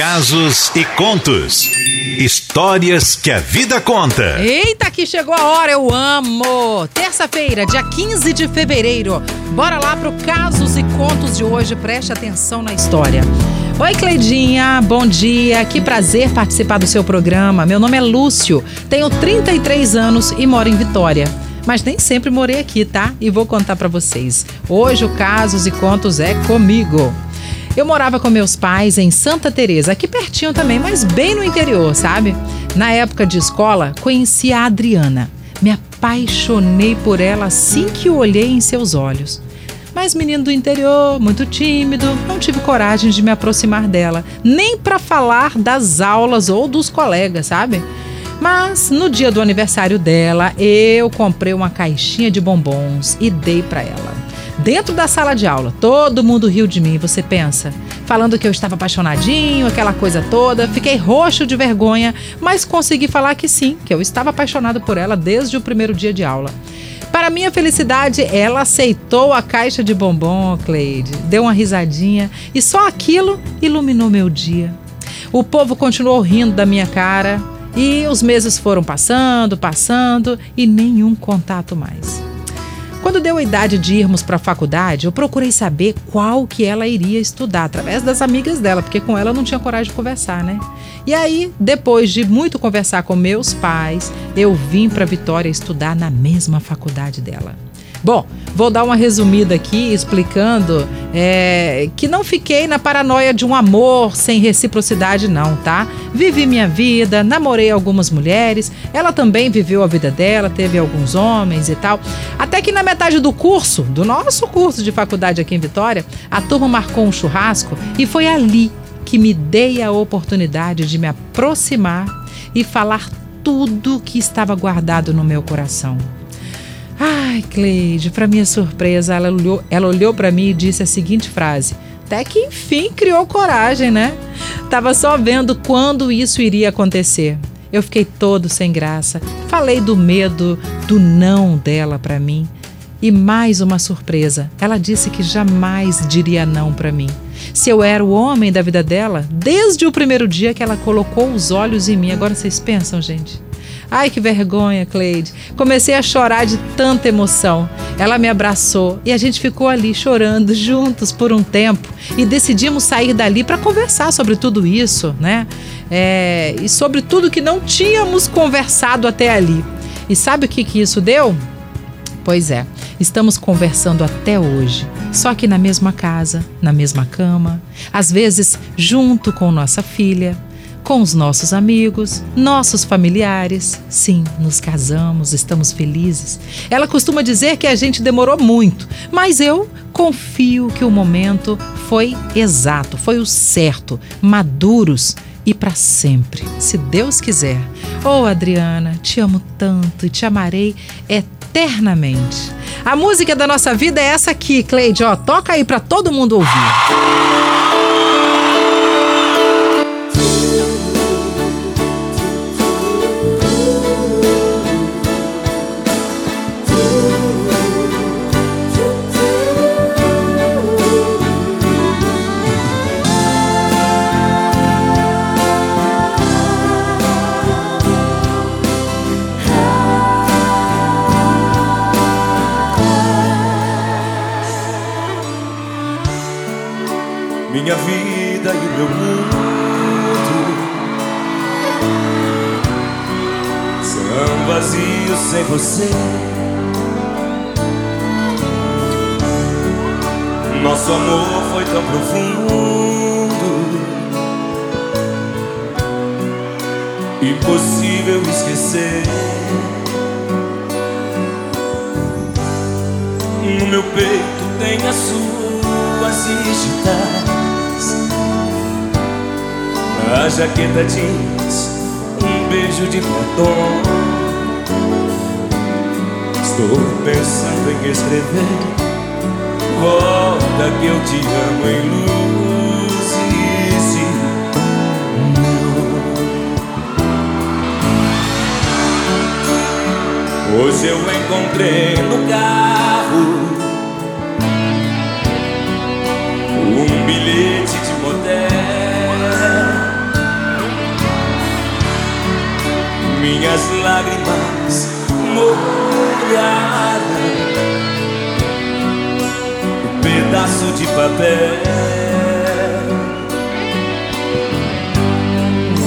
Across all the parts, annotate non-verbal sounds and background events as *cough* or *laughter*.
Casos e contos. Histórias que a vida conta. Eita, que chegou a hora, eu amo! Terça-feira, dia 15 de fevereiro. Bora lá pro Casos e Contos de hoje, preste atenção na história. Oi, Cleidinha, bom dia. Que prazer participar do seu programa. Meu nome é Lúcio, tenho 33 anos e moro em Vitória. Mas nem sempre morei aqui, tá? E vou contar para vocês. Hoje o Casos e Contos é comigo. Eu morava com meus pais em Santa Teresa, aqui pertinho também, mas bem no interior, sabe? Na época de escola, conheci a Adriana. Me apaixonei por ela assim que olhei em seus olhos. Mas menino do interior, muito tímido, não tive coragem de me aproximar dela, nem para falar das aulas ou dos colegas, sabe? Mas no dia do aniversário dela, eu comprei uma caixinha de bombons e dei para ela. Dentro da sala de aula, todo mundo riu de mim, você pensa, falando que eu estava apaixonadinho, aquela coisa toda. Fiquei roxo de vergonha, mas consegui falar que sim, que eu estava apaixonado por ela desde o primeiro dia de aula. Para minha felicidade, ela aceitou a caixa de bombom, Cleide, deu uma risadinha e só aquilo iluminou meu dia. O povo continuou rindo da minha cara, e os meses foram passando, passando e nenhum contato mais. Quando deu a idade de irmos para a faculdade, eu procurei saber qual que ela iria estudar, através das amigas dela, porque com ela eu não tinha coragem de conversar, né? E aí, depois de muito conversar com meus pais, eu vim para Vitória estudar na mesma faculdade dela. Bom, vou dar uma resumida aqui explicando é, que não fiquei na paranoia de um amor sem reciprocidade, não, tá? Vivi minha vida, namorei algumas mulheres, ela também viveu a vida dela, teve alguns homens e tal. Até que na metade do curso, do nosso curso de faculdade aqui em Vitória, a turma marcou um churrasco e foi ali que me dei a oportunidade de me aproximar e falar tudo que estava guardado no meu coração. Ai, Cleide, para minha surpresa, ela olhou, ela olhou para mim e disse a seguinte frase: Até que enfim criou coragem, né? Tava só vendo quando isso iria acontecer. Eu fiquei todo sem graça. Falei do medo, do não dela para mim. E mais uma surpresa. Ela disse que jamais diria não para mim. Se eu era o homem da vida dela, desde o primeiro dia que ela colocou os olhos em mim. Agora vocês pensam, gente? Ai, que vergonha, Cleide. Comecei a chorar de tanta emoção. Ela me abraçou e a gente ficou ali chorando juntos por um tempo e decidimos sair dali para conversar sobre tudo isso, né? É, e sobre tudo que não tínhamos conversado até ali. E sabe o que, que isso deu? Pois é, estamos conversando até hoje, só que na mesma casa, na mesma cama, às vezes junto com nossa filha com os nossos amigos, nossos familiares. Sim, nos casamos, estamos felizes. Ela costuma dizer que a gente demorou muito, mas eu confio que o momento foi exato, foi o certo, maduros e para sempre, se Deus quiser. Oh, Adriana, te amo tanto e te amarei eternamente. A música da nossa vida é essa aqui, Cleide, ó, toca aí para todo mundo ouvir. Minha vida e o meu mundo são vazios sem você. Nosso amor foi tão profundo, impossível esquecer. No meu peito tem as suas digitais a jaqueta jeans, um beijo de batom. Estou pensando em escrever. Volta que eu te amo em luz e se Hoje eu encontrei no carro minhas lágrimas molharam um pedaço de papel.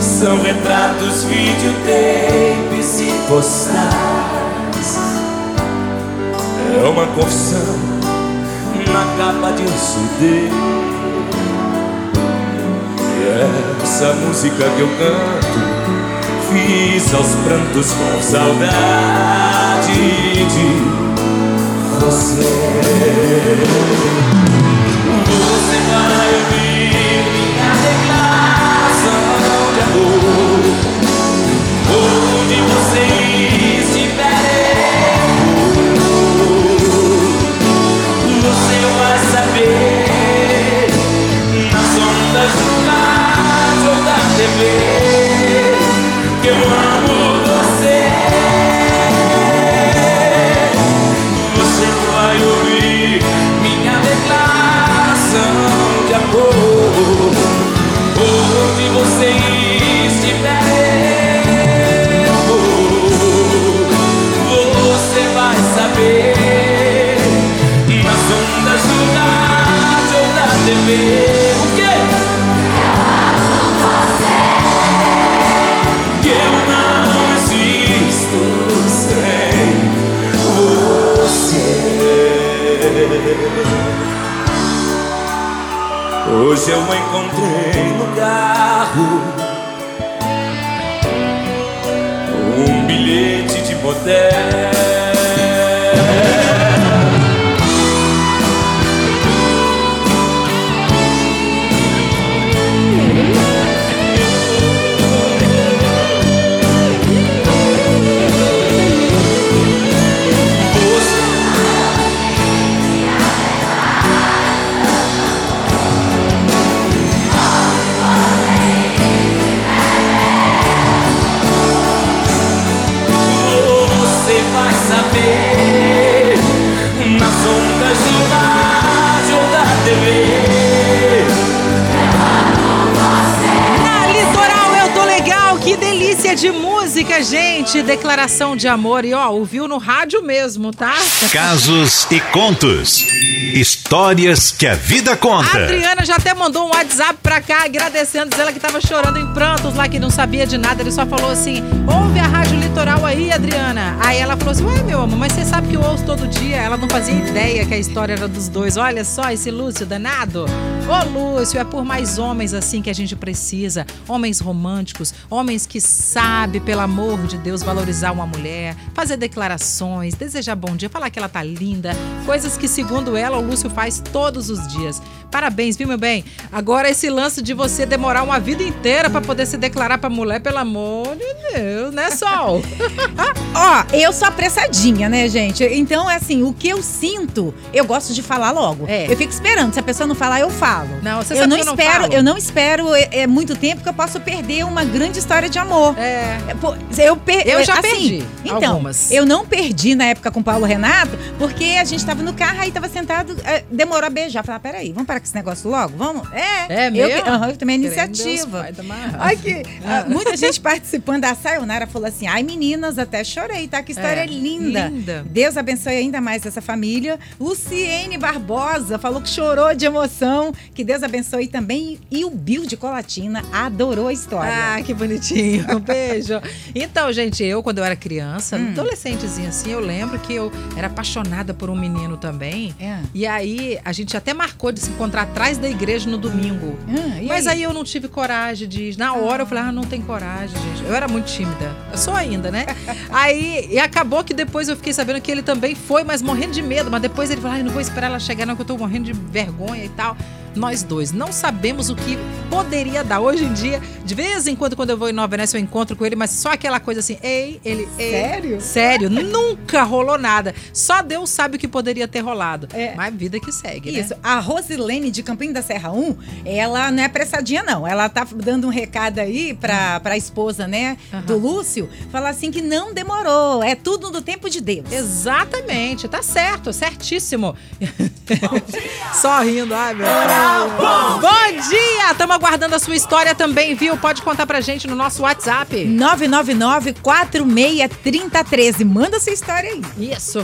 São retratos, videotapes e postais. É uma confissão na capa de um CD. E essa música que eu canto fiz aos prantos com saudade de você. Hoje eu encontrei no carro um bilhete de motel. Declaração de amor. E ó, ouviu no rádio mesmo, tá? Casos e contos. Histórias que a vida A conta. Adriana já até mandou um WhatsApp pra cá agradecendo, dizendo ela que tava chorando em prantos lá, que não sabia de nada. Ele só falou assim: ouve a Rádio Litoral aí, Adriana. Aí ela falou assim: Ué, meu amor, mas você sabe que eu ouço todo dia. Ela não fazia ideia que a história era dos dois. Olha só esse Lúcio danado. Ô, Lúcio, é por mais homens assim que a gente precisa. Homens românticos, homens que sabem, pelo amor de Deus, valorizar uma mulher, fazer declarações, desejar bom dia, falar que ela tá linda. Coisas que, segundo ela, o Lúcio faz todos os dias. Parabéns, viu, meu bem? Agora, esse lance de você demorar uma vida inteira pra poder se declarar pra mulher, pelo amor de Deus, né, Sol? *laughs* Ó, eu sou apressadinha, né, gente? Então, é assim, o que eu sinto, eu gosto de falar logo. É. Eu fico esperando. Se a pessoa não falar, eu falo. Não, você eu não que eu não espero, falo. eu não espero é, é, muito tempo que eu posso perder uma grande história de amor. É. É, Eu, per- Eu já assim, perdi Então, algumas. eu não perdi na época com o Paulo Renato, porque a gente tava no carro, aí tava sentado, é, demorou a beijar. Falei, ah, peraí, vamos parar com esse negócio logo? Vamos? É. É eu, mesmo? eu tomei a Crendo em Deus, iniciativa. Que ah, muita gente participando da Sayonara falou assim: ai meninas, até chorei, tá? Que história É, linda. linda. Deus abençoe ainda mais essa família. Luciene Barbosa falou que chorou de emoção. Que Deus abençoe também. E o Bill de Colatina adorou a história. Ah, que bonitinho. Um beijo. Então, gente, eu, quando eu era criança, Hum. adolescentezinha assim, eu lembro que eu era apaixonada por um menino também. É. E aí, a gente até marcou de se encontrar atrás da igreja no domingo. Ah, Mas aí? eu não tive coragem de ir. Na hora eu falei, ah, não tem coragem, gente. Eu era muito tímida. Eu sou ainda, né? *laughs* aí, e acabou que depois eu fiquei sabendo que ele também foi, mas morrendo de medo. Mas depois ele falou, ai, não vou esperar ela chegar, não, que eu tô morrendo de vergonha e tal. Nós dois não sabemos o que poderia dar. Hoje em dia, de vez em quando, quando eu vou em Nova Venécia, eu encontro com ele, mas só aquela coisa assim, ei, ele, ei. Sério? Sério, nunca rolou nada. Só Deus sabe o que poderia ter rolado. É. Mas vida que segue, né? Isso, a Rosilene de Campinho da Serra 1, ela não é apressadinha, não. Ela tá dando um recado aí pra, pra esposa, né, Aham. do Lúcio, falar assim que não demorou. É tudo no tempo de Deus. Exatamente, tá certo, certíssimo. *laughs* Só rindo, ai meu pai. Bom dia! Estamos aguardando a sua história também, viu? Pode contar pra gente no nosso WhatsApp. 999-463013. Manda sua história aí. Isso,